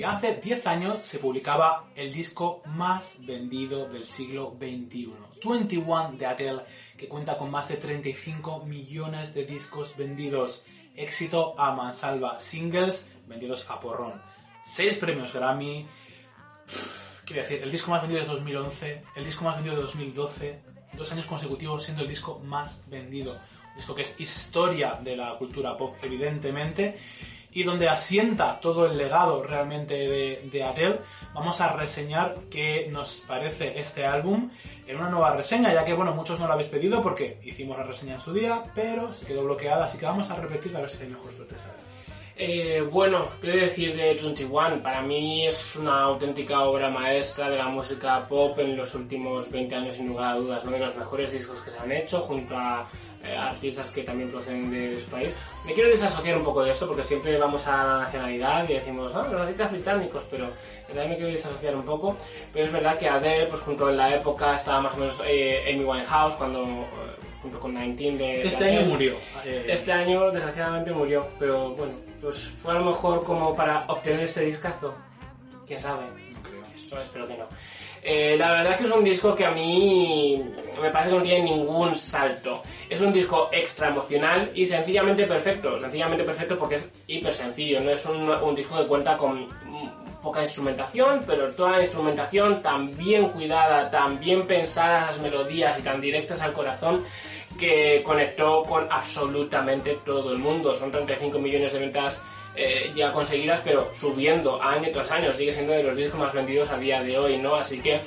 Y hace 10 años se publicaba el disco más vendido del siglo XXI, 21 de Adele, que cuenta con más de 35 millones de discos vendidos. Éxito a mansalva, singles vendidos a porrón. 6 premios Grammy. Quiero decir, el disco más vendido de 2011, el disco más vendido de 2012, dos años consecutivos siendo el disco más vendido. Disco que es historia de la cultura pop, evidentemente y donde asienta todo el legado realmente de, de, Adele, vamos a reseñar qué nos parece este álbum en una nueva reseña, ya que bueno, muchos no lo habéis pedido porque hicimos la reseña en su día, pero se quedó bloqueada, así que vamos a repetirla a ver si hay mejor suerte esta. Eh, bueno, ¿qué decir de 21? Para mí es una auténtica obra maestra de la música pop en los últimos 20 años, sin lugar a dudas, uno de los mejores discos que se han hecho, junto a eh, artistas que también proceden de, su país. Me quiero desasociar un poco de esto porque siempre vamos a la nacionalidad y decimos, ah, los artistas británicos, pero también me quiero desasociar un poco. Pero es verdad que Adele, pues junto en la época estaba más o menos eh, Amy Winehouse cuando eh, junto con 19 de... Este año murió. Este año desgraciadamente murió, pero bueno, pues fue a lo mejor como para obtener este discazo. ¿Quién sabe? No creo. Espero que no. Eh, la verdad que es un disco que a mí me parece que no tiene ningún salto. Es un disco extra emocional y sencillamente perfecto. Sencillamente perfecto porque es hiper sencillo. No es un, un disco que cuenta con poca instrumentación, pero toda la instrumentación tan bien cuidada, tan bien pensada las melodías y tan directas al corazón que conectó con absolutamente todo el mundo. Son 35 millones de ventas eh, ya conseguidas, pero subiendo año tras año. Sigue siendo de los discos más vendidos a día de hoy, ¿no? Así que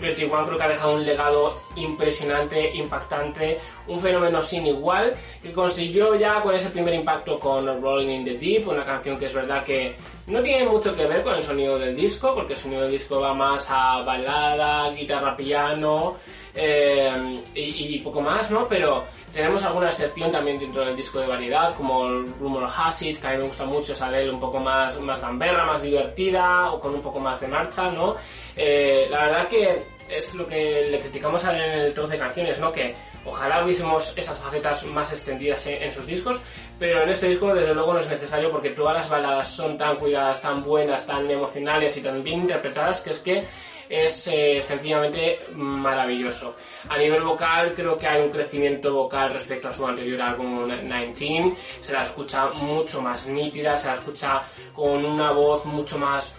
21 creo que ha dejado un legado impresionante, impactante, un fenómeno sin igual, que consiguió ya con ese primer impacto con Rolling in the Deep, una canción que es verdad que no tiene mucho que ver con el sonido del disco, porque el sonido del disco va más a balada, guitarra, piano eh, y, poco más, ¿no? Pero tenemos alguna excepción también dentro del disco de variedad, como el Rumor Has It, que a mí me gusta mucho esa de él un poco más, más gamberra, más divertida, o con un poco más de marcha, ¿no? Eh, la verdad que es lo que le criticamos en el 12 canciones, ¿no? Que ojalá hubiésemos esas facetas más extendidas en, sus discos, pero en este disco desde luego no es necesario porque todas las baladas son tan cuidadas, tan buenas, tan emocionales y tan bien interpretadas que es que es eh, sencillamente maravilloso. A nivel vocal creo que hay un crecimiento vocal respecto a su anterior álbum 19, se la escucha mucho más nítida, se la escucha con una voz mucho más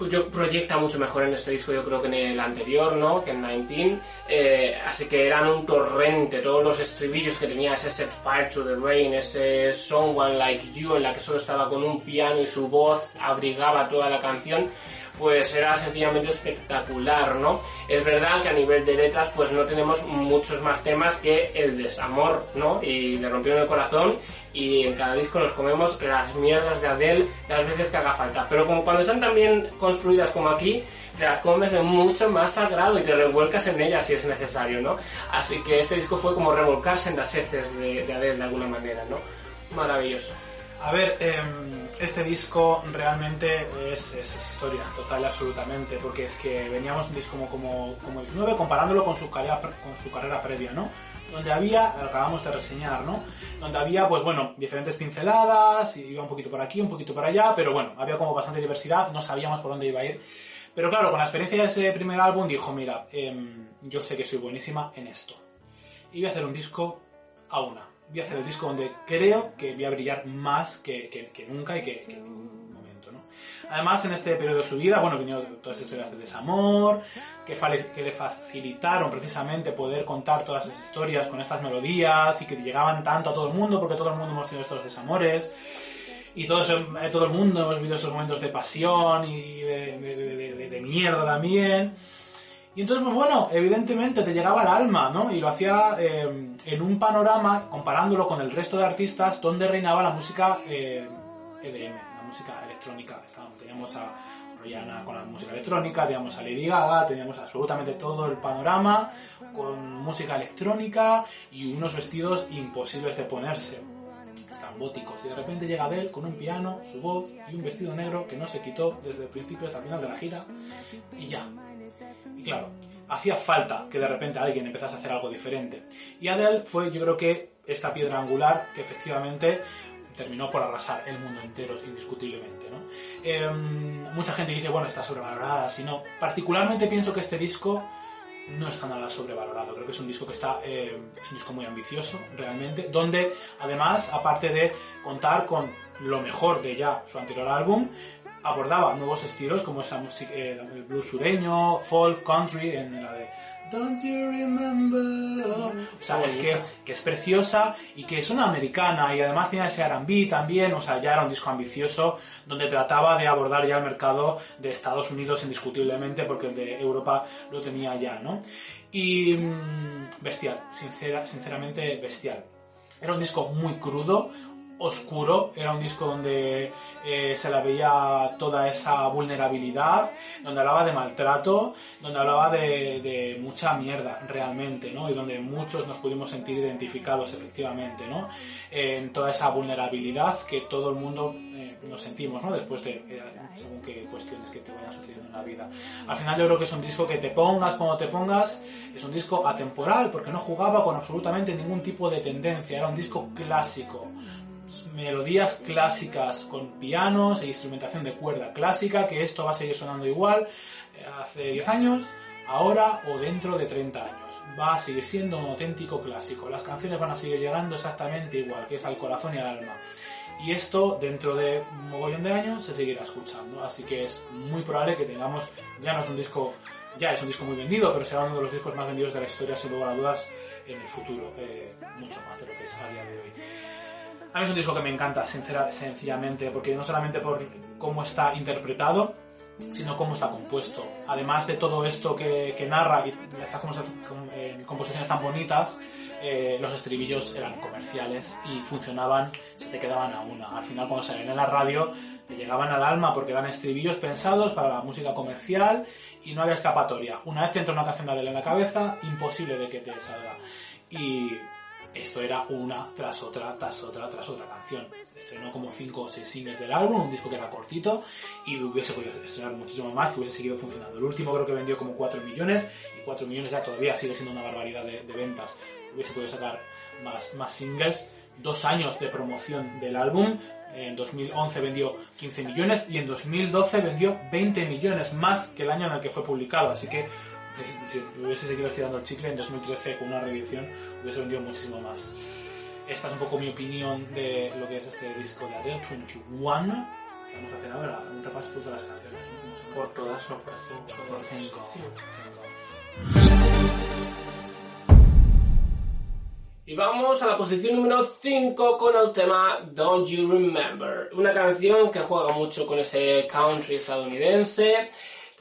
yo proyecta mucho mejor en este disco yo creo que en el anterior, ¿no? Que en 19. Eh, así que eran un torrente, todos los estribillos que tenía ese Set Fire to the Rain, ese Someone Like You, en la que solo estaba con un piano y su voz abrigaba toda la canción, pues era sencillamente espectacular, ¿no? Es verdad que a nivel de letras pues no tenemos muchos más temas que el desamor, ¿no? Y le rompieron el corazón y en cada disco nos comemos las mierdas de Adele las veces que haga falta. Pero como cuando están tan bien construidas como aquí, te las comes de mucho más sagrado y te revuelcas en ellas si es necesario, ¿no? Así que este disco fue como revolcarse en las heces de, de Adele de alguna manera, ¿no? Maravilloso. A ver, em, este disco realmente es, historia, total absolutamente, porque es que veníamos un disco como, como, como el 9 comparándolo con su, carrera, con su carrera previa, ¿no? Donde había, acabamos de reseñar, ¿no? Donde había, pues bueno, diferentes pinceladas, iba un poquito por aquí, un poquito por allá, pero bueno, había como bastante diversidad, no sabíamos por dónde iba a ir. Pero claro, con la experiencia de ese primer álbum dijo, mira, em, yo sé que soy buenísima en esto. Y voy a hacer un disco a una voy a hacer el disco donde creo que voy a brillar más que, que, nunca y que. Además, en este periodo de su vida, bueno, vinieron todas las historias de desamor, que, que le facilitaron precisamente poder contar todas esas historias con estas melodías y que llegaban tanto a todo el mundo, porque todo el mundo hemos tenido estos desamores y todo, eso, eh, todo el mundo hemos vivido esos momentos de pasión y de, de, de, de mierda también. Y entonces, pues bueno, evidentemente te llegaba al alma, ¿no? Y lo hacía eh, en un panorama, comparándolo con el resto de artistas, donde reinaba la música eh, EDM, la música electrónica. Estábamos, teníamos a Rihanna con la música electrónica, teníamos a Lady Gaga, teníamos absolutamente todo el panorama con música electrónica y unos vestidos imposibles de ponerse estrambóticos y de repente llega Adele con un piano, su voz y un vestido negro que no se quitó desde el principio hasta el final de la gira y ya. Y claro, hacía falta que de repente alguien empezase a hacer algo diferente. Y Adele fue yo creo que esta piedra angular que efectivamente terminó por arrasar el mundo entero indiscutiblemente. Eh, mucha gente dice, bueno, está sobrevalorada, si no. Particularmente pienso que este disco no está nada sobrevalorado. Creo que es un disco que está, eh, es un disco muy ambicioso, realmente, donde además, aparte de contar con lo mejor de ya su anterior álbum, abordaba nuevos estilos como esa música, eh, el blues sureño, folk, country, en la de Don't you remember? O sea, es que, que es preciosa y que es una americana y además tiene ese R&B también, o sea, ya era un disco ambicioso donde trataba de abordar ya el mercado de Estados Unidos indiscutiblemente porque el de Europa lo tenía ya, ¿no? Y mmm, bestial, sincera, sinceramente bestial. Era un disco muy crudo, oscuro, era un disco donde eh, se la veía toda esa vulnerabilidad, donde hablaba de maltrato, donde hablaba de, de, mucha mierda realmente, ¿no? Y donde muchos nos pudimos sentir identificados efectivamente, ¿no? En toda esa vulnerabilidad que todo el mundo eh, nos sentimos, ¿no? Después de eh, según qué cuestiones que te vayan sucediendo en la vida. Al final yo creo que es un disco que te pongas como te pongas, es un disco atemporal porque no jugaba con absolutamente ningún tipo de tendencia, era un disco clásico melodías clásicas con pianos e instrumentación de cuerda clásica, que esto va a seguir sonando igual hace 10 años, ahora o dentro de 30 años. Va a seguir siendo un auténtico clásico. Las canciones van a seguir llegando exactamente igual, que es al corazón y al alma. Y esto dentro de un mogollón de años se seguirá escuchando. Así que es muy probable que tengamos, ya no es un disco, ya es un disco muy vendido, pero será uno de los discos más vendidos de la historia, sin lugar a dudas, en el futuro. Eh, mucho más de lo que es a día de hoy. A mí es un disco que me encanta, sincera, sencillamente, porque no solamente por cómo está interpretado, sino cómo está compuesto. Además de todo esto que, que narra y estas eh, composiciones tan bonitas, eh, los estribillos eran comerciales y funcionaban, se te quedaban a una. Al final, cuando salían en la radio, te llegaban al alma porque eran estribillos pensados para la música comercial y no había escapatoria. Una vez te entra una canción de en la cabeza, imposible de que te salga. Y esto era una tras otra, tras otra, tras otra canción. Estrenó como 5 o 6 singles del álbum, un disco que era cortito y hubiese podido estrenar muchísimo más, que hubiese seguido funcionando. El último creo que vendió como 4 millones y 4 millones ya todavía sigue siendo una barbaridad de, de ventas. Hubiese podido sacar más, más singles. Dos años de promoción del álbum. En 2011 vendió 15 millones y en 2012 vendió 20 millones más que el año en el que fue publicado. Así que si hubiese seguido estirando el chicle en 2013 con una reedición hubiese vendido muchísimo más. Esta es un poco mi opinión de lo que es este disco de Adele 21. Vamos a hacer ahora un repaso por todas las canciones. ¿no? Por todas, no por 5. Por 5. Y vamos a la posición número 5 con el tema Don't You Remember. Una canción que juega mucho con ese country estadounidense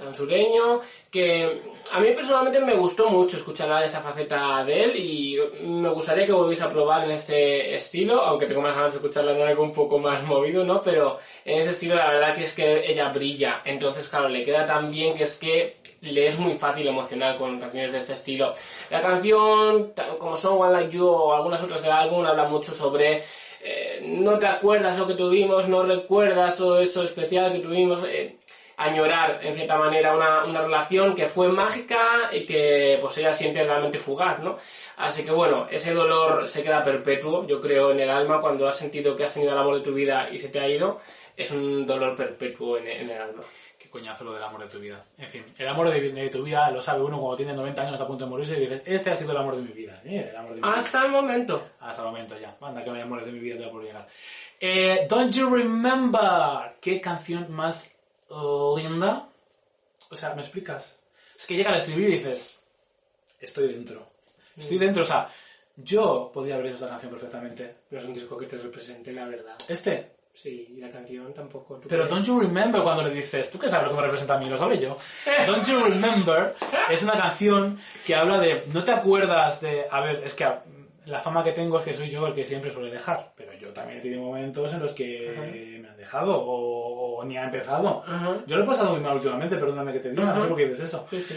tan sureño, que a mí personalmente me gustó mucho escuchar esa faceta de él y me gustaría que volviese a probar en este estilo, aunque tengo más ganas de escucharla en algo un poco más movido, ¿no? Pero en ese estilo la verdad que es que ella brilla, entonces claro, le queda tan bien que es que le es muy fácil emocionar con canciones de este estilo. La canción, como son One Like You o algunas otras del álbum, habla mucho sobre eh, no te acuerdas lo que tuvimos, no recuerdas todo eso especial que tuvimos. Eh, añorar en cierta manera una, una, relación que fue mágica y que pues ella siente realmente fugaz, ¿no? Así que bueno, ese dolor se queda perpetuo, yo creo, en el alma cuando has sentido que has tenido el amor de tu vida y se te ha ido, es un dolor perpetuo en, en el alma. Qué coñazo lo del amor de tu vida. En fin, el amor de, de, tu vida lo sabe uno cuando tiene 90 años, está a punto de morirse y dices, este ha sido el amor de mi vida. ¿eh? El amor de mi Hasta vida. el momento. Hasta el momento ya. Anda que no hay amores de mi vida todavía por llegar. Eh, Don't You Remember. Qué canción más linda. O sea, ¿me explicas? Es que llega al estribillo y dices, estoy dentro. Estoy dentro, o sea, yo podría haber hecho esta canción perfectamente. No es un disco que te represente, la verdad. Este, Sí, y la canción tampoco. ¿tú Pero? Don't You Remember cuando le dices, ¿tú qué sabes lo que me representa a mí? Lo sabré yo. Don't You Remember es una canción que habla de, ¿no te acuerdas de, a ver, es que la fama que tengo es que soy yo el que siempre suele dejar, pero yo también he tenido momentos en los que me han dejado o, o ni ha empezado. Ajá. Yo lo he pasado muy mal últimamente, perdóname que te diga, no sé Ajá. por qué dices eso. Sí, sí.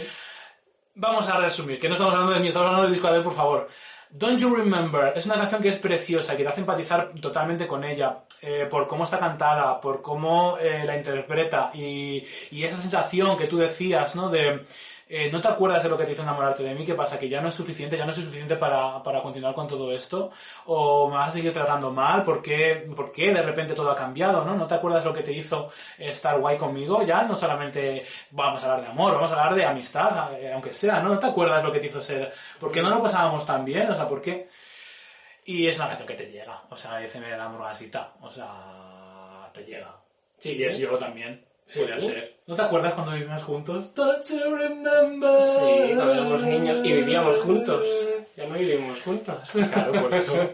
Vamos a resumir, que no estamos hablando de mí, estamos hablando del disco Adele, por favor. Don't You Remember es una canción que es preciosa, que te hace empatizar totalmente con ella, eh, por cómo está cantada, por cómo eh, la interpreta y, y esa sensación que tú decías, ¿no? De eh, no te acuerdas de lo que te hizo enamorarte de mí, ¿qué pasa? Que ya no es suficiente, ya no soy suficiente para, para continuar con todo esto, o me vas a seguir tratando mal, ¿por qué, por qué de repente todo ha cambiado, ¿no? ¿No te acuerdas lo que te hizo estar guay conmigo? Ya no solamente vamos a hablar de amor, vamos a hablar de amistad, eh, aunque sea, ¿no? ¿No te acuerdas lo que te hizo ser? ¿Por qué no lo pasábamos tan bien? O sea, ¿por qué? Y es una canción que te llega, o sea, dice la hamburguesita, o sea, te llega. Sí, Y es yo también. Sí. Podría ser. ¿No te acuerdas cuando vivimos juntos? Don't you remember? Sí, cuando éramos niños y vivíamos juntos. Ya no vivimos juntos. Claro, por eso.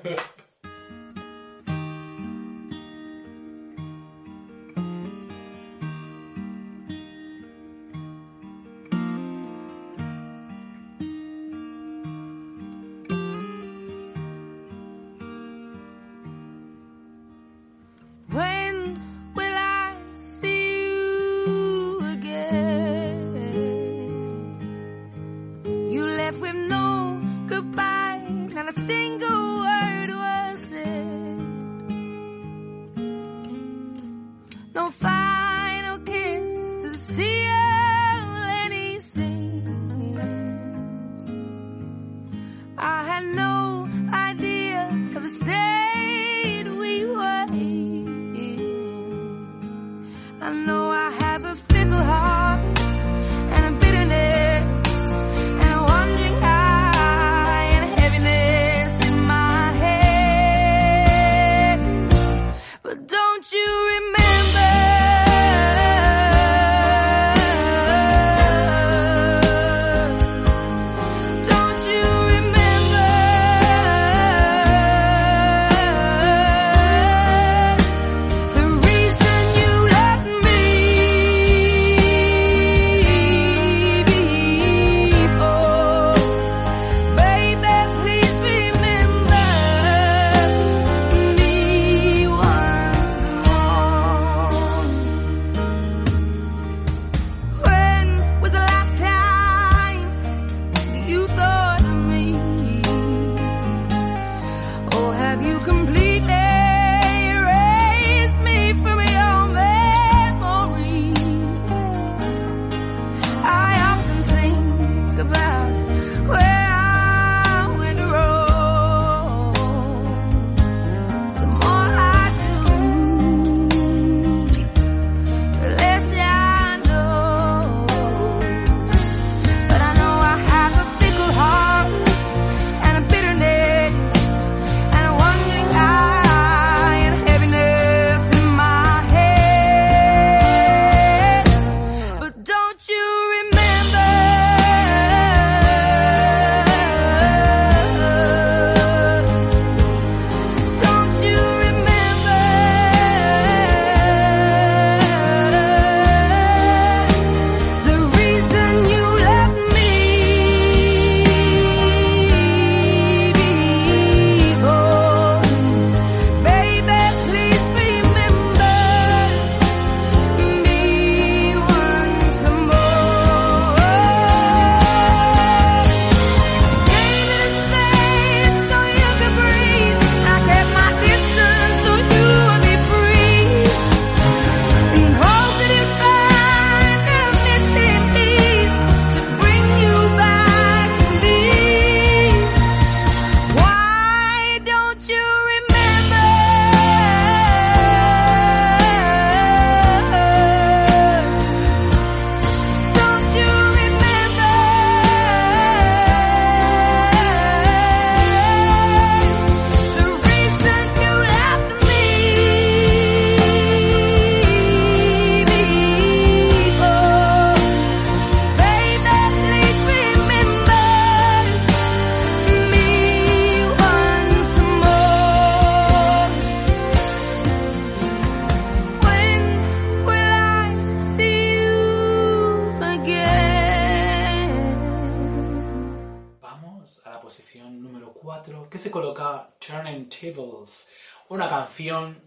Turning Tables, una canción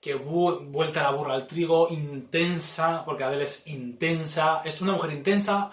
que vu- vuelta la burra al trigo, intensa, porque Adele es intensa, es una mujer intensa,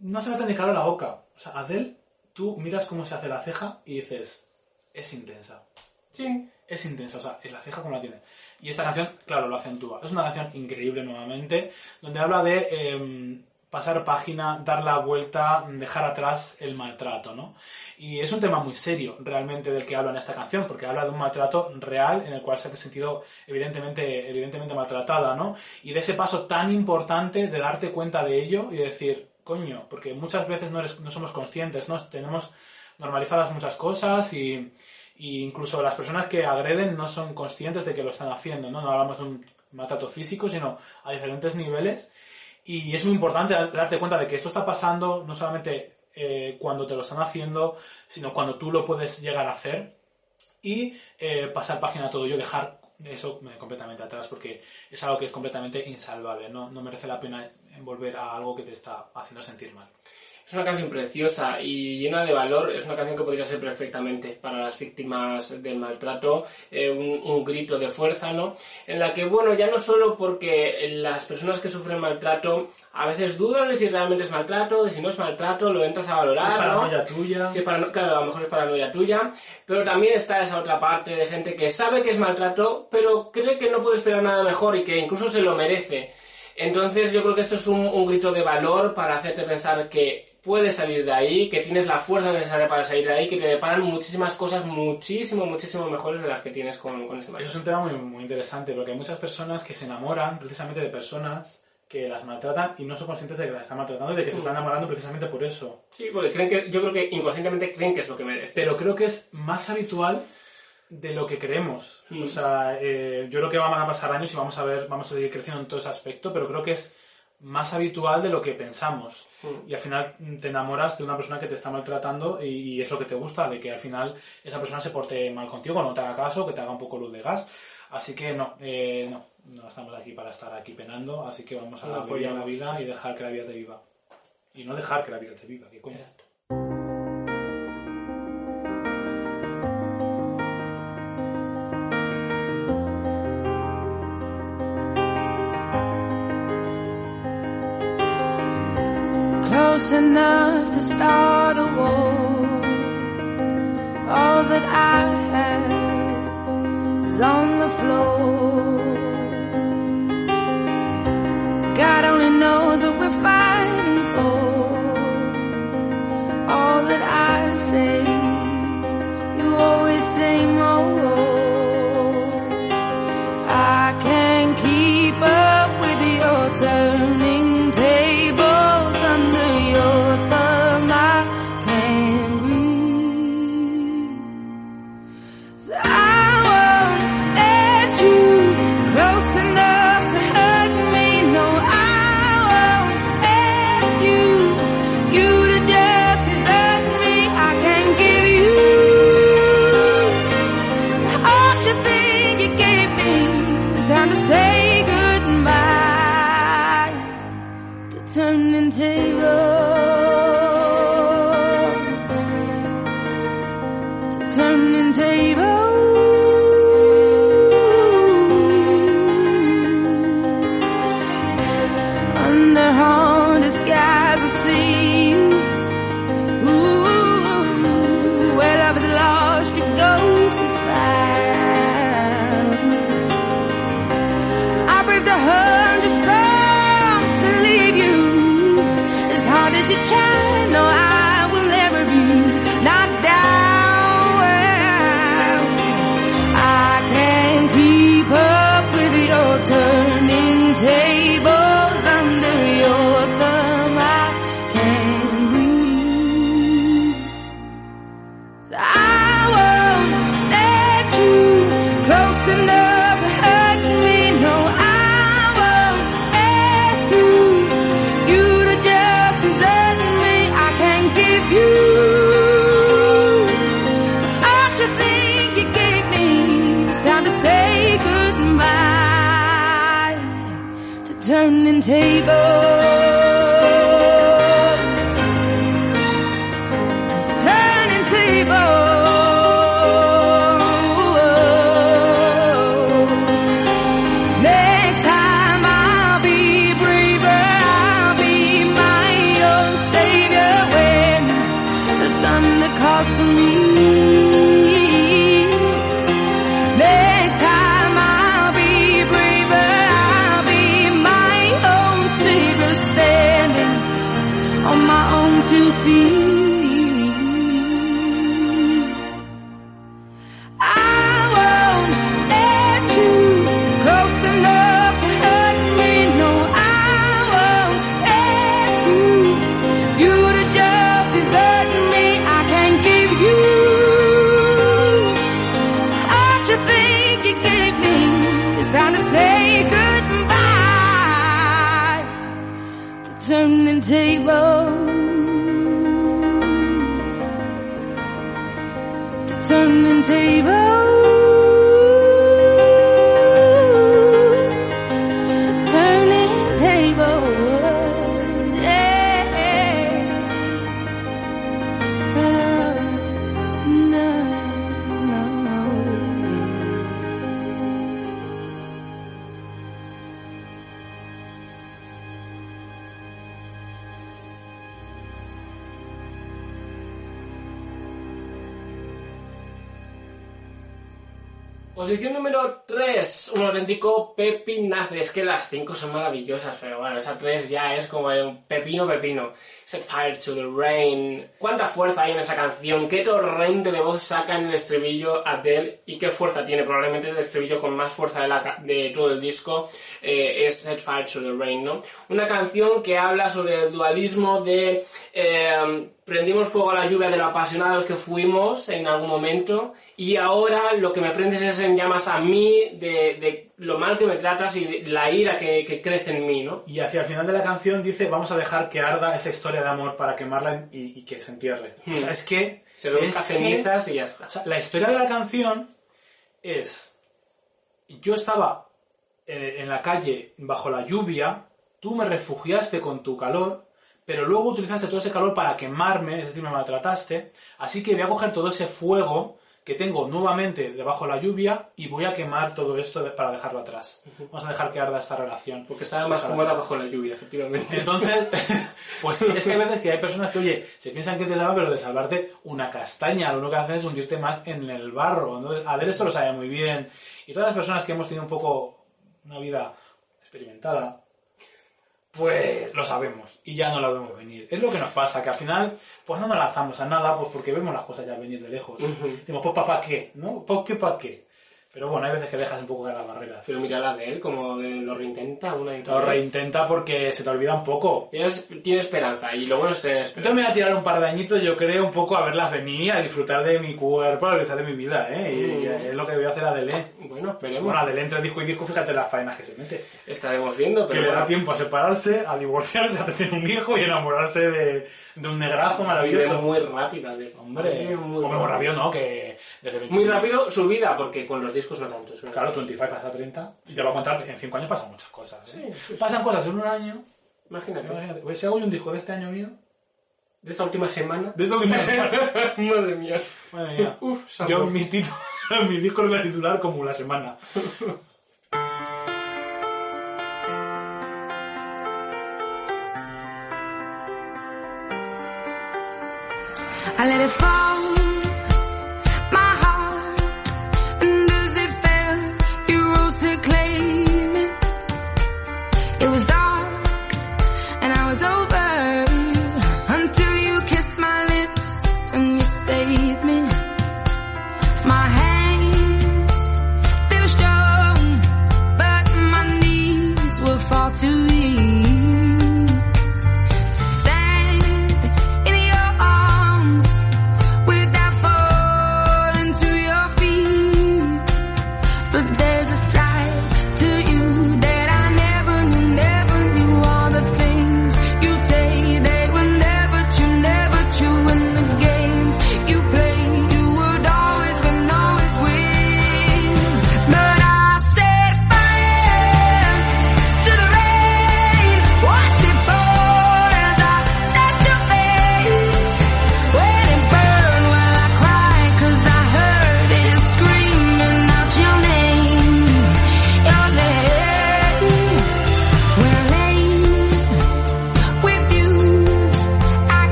no hace falta ni calor la boca. O sea, Adele, tú miras cómo se hace la ceja y dices, es intensa. Sí. Es intensa, o sea, la ceja como la tiene. Y esta canción, claro, lo acentúa. Es una canción increíble nuevamente, donde habla de em, pasar página, dar la vuelta, dejar atrás el maltrato, ¿no? Y es un tema muy serio, realmente, del que habla en esta canción, porque habla de un maltrato real en el cual se ha sentido evidentemente, evidentemente maltratada, ¿no? Y de ese paso tan importante de darte cuenta de ello y decir, coño, porque muchas veces no, eres- no somos conscientes, ¿no? Tenemos normalizadas muchas cosas y, y incluso las personas que agreden no son conscientes de que lo están haciendo, ¿no? No hablamos de un maltrato físico, sino a diferentes niveles. Y es muy importante darte cuenta de que esto está pasando no solamente eh, cuando te lo están haciendo, sino cuando tú lo puedes llegar a hacer y eh, pasar página a todo ello, dejar eso eh, completamente atrás porque es algo que es completamente insalvable, ¿no? no merece la pena volver a algo que te está haciendo sentir mal. Es una canción preciosa y llena de valor. Es una canción que podría ser perfectamente para las víctimas del maltrato, eh, un, un grito de fuerza, ¿no? En la que, bueno, ya no solo porque las personas que sufren maltrato a veces dudan de si realmente es maltrato, de si no es maltrato, lo entras a valorar, es ¿no? paranoia tuya. Sí, parano- claro, a lo mejor es paranoia tuya, pero también está esa otra parte de gente que sabe que es maltrato, pero cree que no puede esperar nada mejor y que incluso se lo merece. Entonces yo creo que esto es un, un grito de valor para hacerte pensar que puedes salir de ahí, que tienes la fuerza necesaria para salir de ahí, que te deparan muchísimas cosas muchísimo, muchísimo mejores de las que tienes con, con ese maltrato. es un tema muy, muy interesante porque hay muchas personas que se enamoran precisamente de personas que las maltratan y no son conscientes de que las están maltratando y de que se están enamorando precisamente por eso. Sí, porque creen que, yo creo que inconscientemente creen que es lo que merece. Pero creo que es más habitual de lo que creemos. O sea, eh, yo creo que van a pasar años y vamos a ver, vamos a seguir creciendo en todo ese aspecto, pero creo que es más habitual de lo que pensamos. Y al final mm, te enamoras de una persona que te está maltratando y, es lo que te gusta, de que al final esa persona se porte mal contigo, no te haga caso, que te haga un poco luz de gas. Así que no, eh, no, no estamos aquí para estar aquí penando, así que vamos a vivir la vida y dejar que la vida te viva. Y no dejar que la vida te viva, que coño. Enough to start a war. All that I 3, un auténtico pepinazo. Es que las 5 son maravillosas, pero bueno, esa 3 ya es como un pepino pepino. Set fire to the rain. ¿Cuánta fuerza hay en esa canción? ¿Qué torrente de voz saca en el estribillo Adele? ¿Y qué fuerza tiene? Probablemente el estribillo con más fuerza de, todo el disco eh, es Set fire to the rain, ¿no? Una canción que habla sobre el dualismo de... eh, prendimos fuego a la lluvia de lo apasionados que fuimos en algún momento y ahora lo que me prendes es en llamas a mí de, de lo mal me tratas y la ira que, que crece en mí, ¿no? Y hacia el final de la canción dice, vamos a dejar que arda esa historia de amor para quemarla y, y que se entierre. O sea, es que... Se que- cenizas y ya está. o sea, la historia de la canción es... Yo estaba eh, en la calle bajo la lluvia, tú me refugiaste con tu calor, pero luego utilizaste todo ese calor para quemarme, es decir, me maltrataste, así que voy a coger todo ese fuego que tengo nuevamente debajo de la lluvia y voy a quemar todo esto de- para dejarlo atrás. Vamos a dejar que arda esta relación. Porque estaba más cómoda bajo la lluvia, efectivamente. Entonces, pues sí, es que hay veces que hay personas que, oye, se piensan que te salva, pero de salvarte una castaña, lo único que hacen es hundirte más en el barro. Entonces, a ver, esto lo sabe muy bien. Y todas las personas que hemos tenido un poco una vida experimentada, pues lo sabemos y ya no la vemos venir. Es lo que nos pasa, que al final, pues no nos lanzamos a nada, pues porque vemos las cosas ya venir de lejos. Decimos, pues ¿para qué? ¿No? ¿Por qué para qué? Pero bueno, hay veces que dejas un poco de las barreras. Pero mira la de él, como de lo reintenta una y otra Lo reintenta porque se te olvida un poco. Es- tiene esperanza y bueno es tener Entonces me voy a tirar un par de añitos, yo creo, un poco a verlas venir, a disfrutar de mi cuerpo, a disfrutar de mi vida, ¿eh? Y, y es lo que voy a hacer a Adele. Bueno, esperemos. Bueno, Adele entre disco y disco, fíjate las faenas que se mete. Estaremos viendo, Que pero le da bueno, tiempo a separarse, a divorciarse, a tener un hijo y enamorarse de, de un negrazo maravilloso. muy rápida. de- Hombre, muy, hombre, muy rápido, ¿no? Que desde 20 Muy rápido su vida, porque con los discos no tanto. es verdad. Claro, 25 pasa 30 y te va a contar, en 5 años pasan muchas cosas, ¿eh? Sí, sí, sí. Pasan cosas en un año. Imagínate. Imagínate, pues, si hago yo un disco de este año mío, De esta última semana. de esta última semana, Madre mía. Madre mía. Uf, sabor. Yo mis, títulos, mis discos los voy a titular como la semana. I let it fall,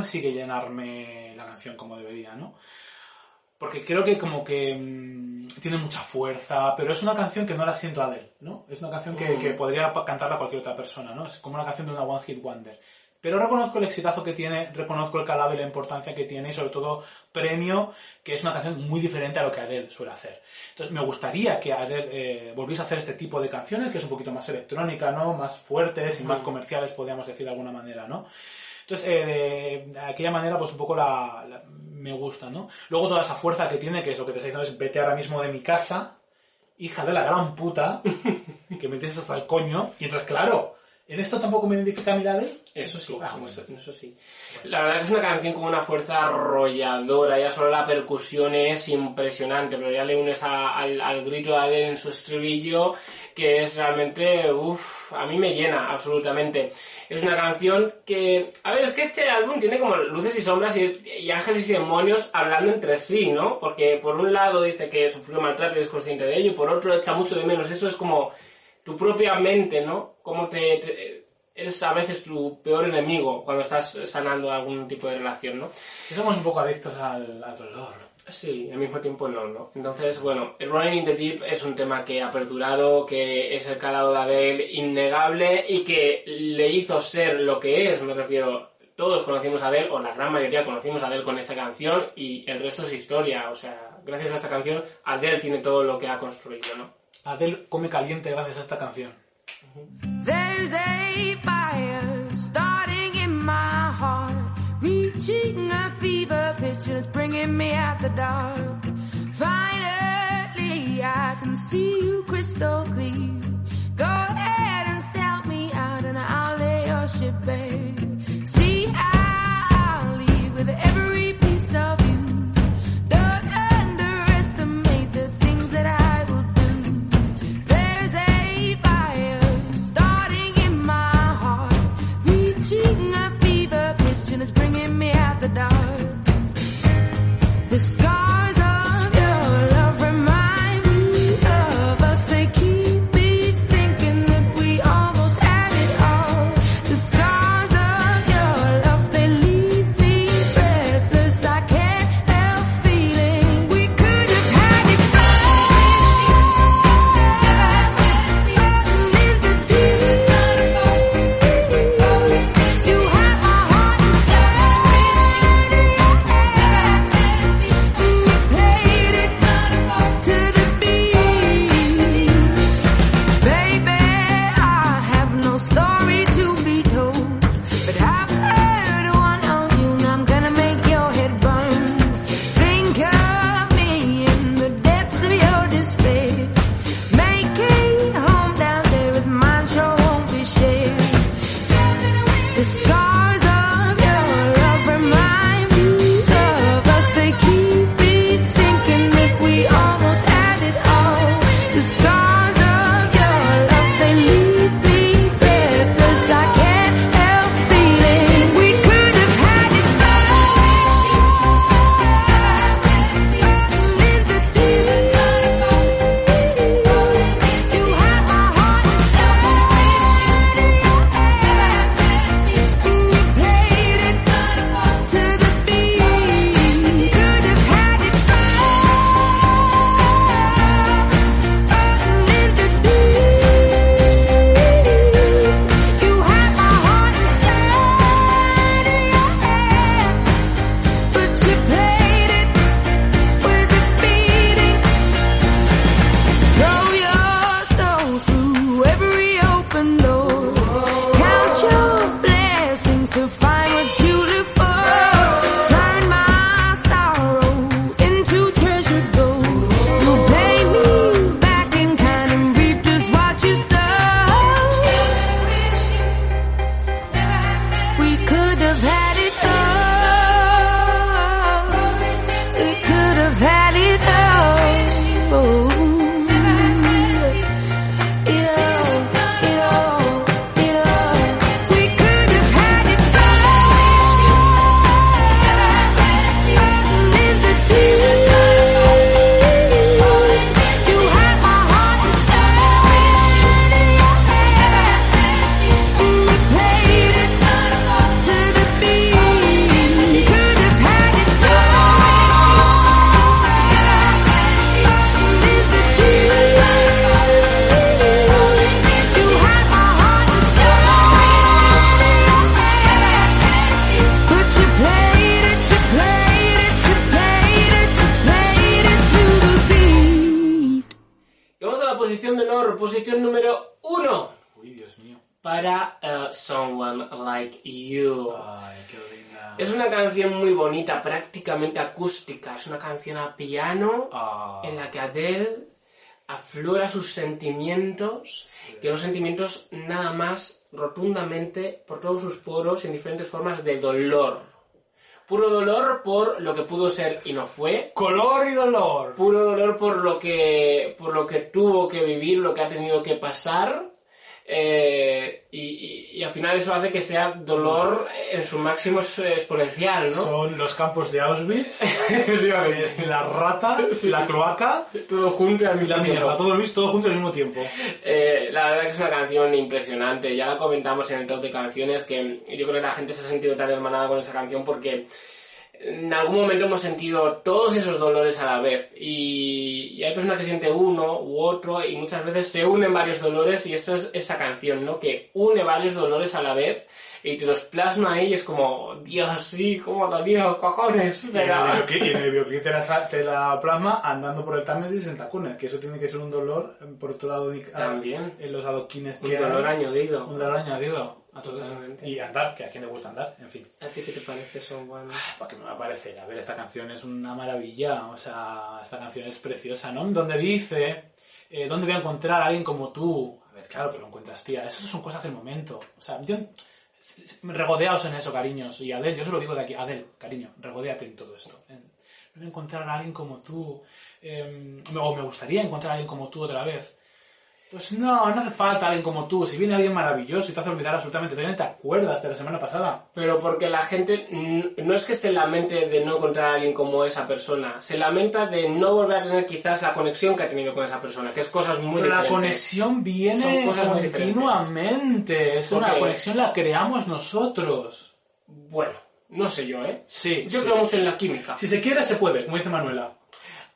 consigue llenarme la canción como debería, ¿no? Porque creo que como que mm, tiene mucha fuerza, pero es una canción que no la siento Adele, ¿no? Es una canción que, que podría pa- cantarla cualquier otra persona, ¿no? Es como una canción de una One Hit Wonder. Pero reconozco el exitazo que tiene, reconozco el calado y la importancia que tiene y sobre todo premio, que es una canción muy diferente a lo que Adele suele hacer. Entonces me gustaría que Adele eh, volviese a hacer este tipo de canciones, que es un poquito más electrónica, ¿no? Más fuertes y más comerciales, podríamos decir de alguna manera, ¿no? Entonces, eh, de aquella manera, pues un poco la, me gusta, ¿no? Luego toda esa fuerza que tiene, que es lo que te está diciendo, es vete ahora mismo de mi casa, hija de la gran puta, que me tienes hasta el coño, y entonces, claro, ¿en esto tampoco me identifica mi Adele? Eso sí, Ah, bueno. eso, eso sí. La verdad que es una canción con una fuerza arrolladora, ya solo la percusión es impresionante, pero ya le unes a- al, al grito de Adele en su estribillo, que es realmente, uff, a mí me llena absolutamente. Es una canción que, a ver, es que este álbum tiene como luces y sombras y, y ángeles y demonios hablando entre sí, ¿no? Porque por un lado dice que sufrió maltrato y es consciente de ello, y por otro echa mucho de menos. Eso es como tu propia mente, ¿no? Cómo te, te- eres a veces tu peor enemigo cuando estás sanando algún tipo de relación, ¿no? Que somos un poco adictos al, al dolor. Sí, al mismo tiempo no, ¿no? Entonces, bueno, Running in the Deep es un tema que ha perdurado, que es el calado de Adele innegable y que le hizo ser lo que es, me refiero. Todos conocimos a Adele, o la gran mayoría conocimos a Adele con esta canción y el resto es historia. O sea, gracias a esta canción, Adele tiene todo lo que ha construido, ¿no? Adele come caliente gracias a esta canción. There's a fire starting in my heart, reaching a fever pitch, and it's bringing me out the dark. Piano Ah. en la que Adele aflora sus sentimientos, que son sentimientos nada más rotundamente por todos sus poros en diferentes formas de dolor. Puro dolor por lo que pudo ser y no fue. Color y dolor. Puro dolor por lo que, por lo que tuvo que vivir, lo que ha tenido que pasar. Eh, y, y- y al final eso hace que sea dolor en su máximo exponencial, ¿no? Son los campos de Auschwitz, es la rata, la cloaca Todo junto y al mismo la tiempo. mierda. Todo todo junto al mismo tiempo. Eh, la verdad que es una canción impresionante. Ya la comentamos en el top de canciones que yo creo que la gente se ha sentido tan hermanada con esa canción porque en algún momento hemos sentido todos esos dolores a la vez y, y hay personas que sienten uno u otro y muchas veces se unen varios dolores y esa es esa canción, ¿no? Que une varios dolores a la vez y te los plasma ahí y es como, Dios, sí, cómo dolió, cojones, pero... y en el videoclip te la, te la plasma andando por el Támesis en tacones, que eso tiene que ser un dolor eh, por todo lado También. en los adoquines Un que dolor hay. añadido. Un dolor añadido a. Totalmente. Y andar, que a quien le gusta andar, en fin. ¿A ti qué te parece, Someone? Porque me va a parecer, a ver, esta canción es una maravilla, o sea, esta canción es preciosa, ¿no? Donde dice, eh, ¿dónde voy a encontrar a alguien como tú? A ver, claro que lo encuentras, tía, eso son cosas del momento. O sea, yo, regodeaos en eso, cariños, y Adel, yo se lo digo de aquí, Adel, cariño, regodéate en todo esto. No voy a encontrar a alguien como tú, eh, o me gustaría encontrar a alguien como tú otra vez. Pues no, no hace falta alguien como tú. Si viene alguien maravilloso y te hace olvidar absolutamente, te acuerdas de la semana pasada. Pero porque la gente no es que se lamente de no encontrar a alguien como esa persona, se lamenta de no volver a tener quizás la conexión que ha tenido con esa persona, que es cosas muy la diferentes. conexión viene Son cosas muy continuamente. Es una conexión la creamos nosotros. Bueno, no sé yo, ¿eh? Sí. Yo sí. creo mucho en la química. Si se quiere, se puede, como dice Manuela.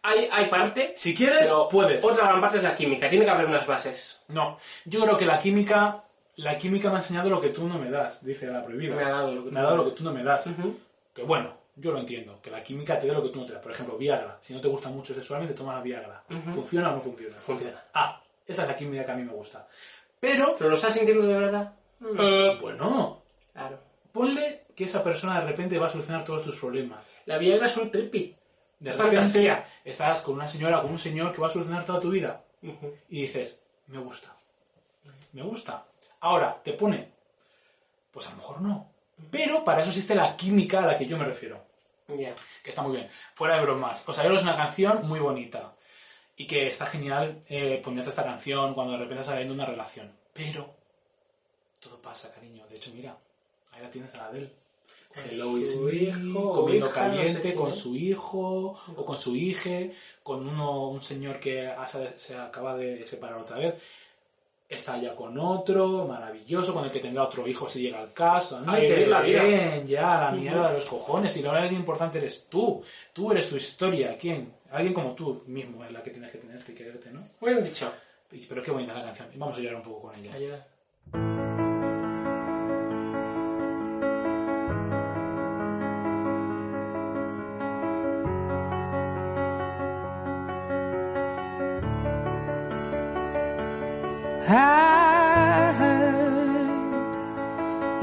Hay, hay parte, Si quieres, pero puedes. otra gran parte es la química. Tiene que haber unas bases. No, yo creo que la química, la química me ha enseñado lo que tú no me das, dice la prohibida. Me ha dado lo que tú ha no dado me lo que tú no me das. Que bueno, yo lo entiendo, que la química te dé lo que tú no te das. Por ejemplo, Viagra. Si no te gusta mucho sexualmente, toma la Viagra. ¿Funciona o no funciona? Funciona. Ah, esa es la química que a mí me gusta. Pero, ¿Pero lo estás sintiendo de verdad? eh, bueno, Claro. ponle que esa persona de repente va a solucionar todos tus problemas. La Viagra es un trippy. De Es repente fantasía. estás con una señora o con un señor que va a solucionar toda tu vida. Y dices, me gusta. Me gusta. Ahora, te pone, pues a lo mejor no. Pero para eso existe la química a la que yo me refiero. Ya. Que está muy bien. Fuera de bromas. O sea, es una canción muy bonita. Y que está genial eh, ponerte esta canción cuando de repente estás saliendo de una relación. Pero todo pasa, cariño. De hecho, mira, ahí la tienes a la Adele. Hello su hijo comiendo hija, no sé caliente con su hijo o con su hije, con uno, un señor que se, acaba de separar otra vez. Está ya con otro, maravilloso, con el que tendrá otro hijo si llega al caso. ¿no? Hay que la vida. Bien, ya, la mierda de los cojones. Y lo único importante eres tú. Tú eres tu historia. ¿Quién? Alguien como tú mismo es la que tienes que tenerte y quererte, ¿no? Muy bien dicho. Pero qué bonita la canción. Vamos a llorar un poco con ella. A llorar.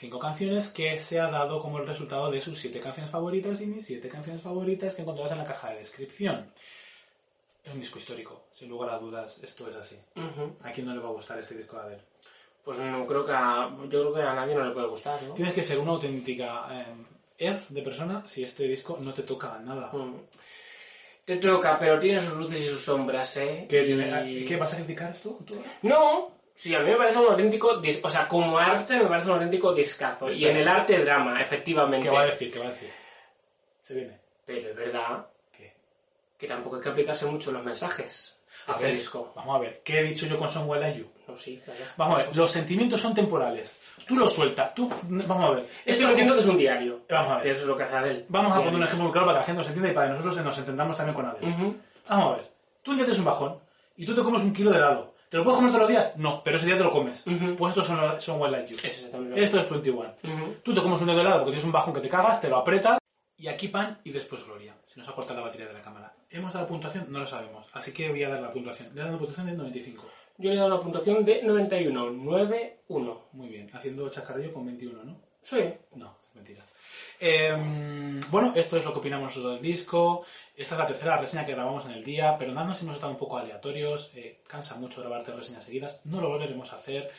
5 canciones que se ha dado como el resultado de sus 7 canciones favoritas y mis 7 canciones favoritas que encontrarás en la caja de descripción. Es un disco histórico, sin lugar a dudas, esto es así. ¿A quién no le va a gustar este disco de Adele? Pues no creo que a, yo creo que a nadie no le puede gustar, ¿no? Tienes que ser una auténtica eh, F de persona si este disco no te toca nada. Mm. Te toca, pero tiene sus luces y sus sombras, ¿eh? ¿Qué, Y- ¿Qué vas a criticar esto? tú? No, sí, a mí me parece un auténtico... dis- O sea, como arte me parece un auténtico discazo. Y Espera. en el arte drama, efectivamente. ¿Qué va a decir? ¿Qué va a decir? Se viene. Pero es verdad ¿Qué? que tampoco hay que aplicarse mucho los mensajes A este ver, disco. Vamos a ver, ¿qué he dicho yo con Somewhere Like You? No, sí, claro. Vamos a ver, los sentimientos son temporales. Tú los sueltas, tú... Vamos a ver. Esto lo entiendo que es un diario. Vamos a ver. Eso es lo que hace Adele. Vamos a poner un ejemplo muy claro para que la gente nos entienda y para que nosotros nos entendamos también con Adele. Ujú. Vamos a ver. Tú un día tienes un bajón y tú te comes un kilo de helado. ¿Te lo puedes comer todos los días? No, pero ese día te lo comes. Pues estos son, son Well Like You. Es Esto es 21. Ujú. Tú te comes un dedo de helado porque tienes un bajón que te cagas, te lo apretas y aquí pan y después gloria. Se nos ha cortado la batería de la cámara. ¿Hemos dado puntuación? No lo sabemos. Así que voy a dar la puntuación. Le he dado una puntuación de 95. Yo le he dado una puntuación de 91. 9-1. Muy bien. Haciendo chascarrillo con 21, ¿no? Sí. No, mentira. Eh, bueno, esto es lo que opinamos nosotros del disco. Esta es la tercera reseña que grabamos en el día. Perdonadnos hemos estado un poco aleatorios. eh, cansa mucho grabar tres reseñas seguidas. No lo volveremos a hacer,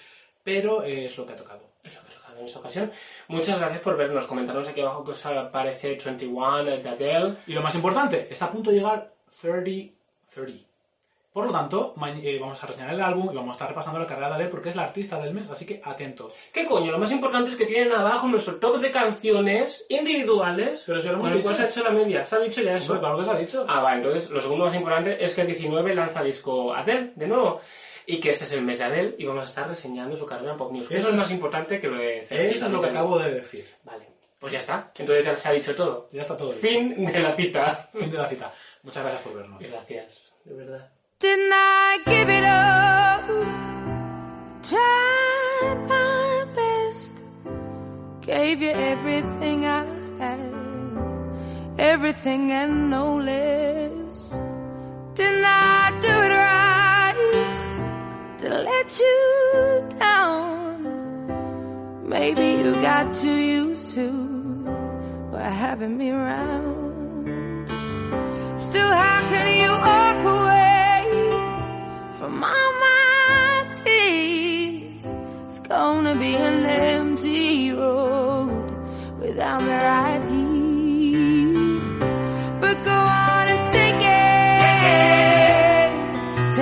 pero eh, es lo que ha tocado. Es lo que tocaba en esta ocasión. Muchas gracias por vernos. Comentarnos aquí abajo qué os parece 21 de Adele. Y lo más importante, está a punto de llegar 30, 30. Por lo tanto, eh, vamos a reseñar el álbum y vamos a estar repasando la carrera de Adele porque es la artista del mes, así que atentos. ¿Qué coño? Lo más importante es que tienen abajo nuestro top de canciones individuales. Pero si lo hemos con el cual se ha hecho la media. ¿Se ha dicho ya eso? Bueno, claro que se ha dicho. Ah, vale, entonces lo segundo más importante es que el 19 lanza disco Adele, de nuevo. Y que este es el mes de Adele y vamos a estar reseñando su carrera en Pop News. Eso, Eso es más importante que lo de Eso es lo que acabo de decir. Vale. Pues ya está. Entonces ya se ha dicho todo. Ya está todo dicho. Fin de la cita. Fin de la cita. Muchas gracias por vernos. Gracias, de verdad. Didn't I give it up? Tried my best. Gave you everything I had. Everything and no less. Didn't I do it right? To let you down. Maybe you got too used to having me around. Still, how can you walk away from all my tears? It's gonna be an empty road without me right here. But go on and take it,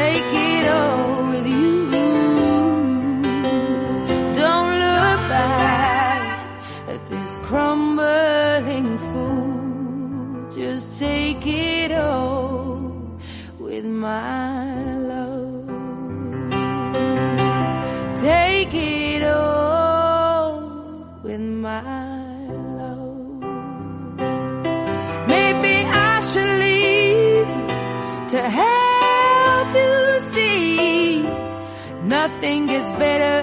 take it all with you. Don't look back at this crumbling fool. Just take it all with my with my love. Maybe I should leave to help you see nothing gets better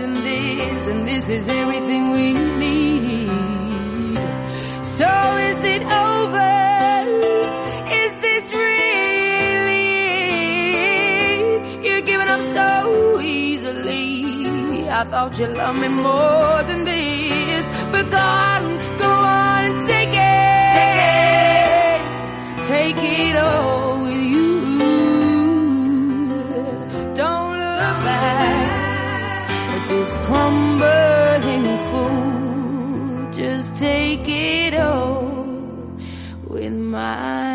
than this, and this is everything we need. So is it over? I thought you loved me more than this, but go on, go on and take it, take it all with you. Don't look back at this crumbling fool. Just take it all with my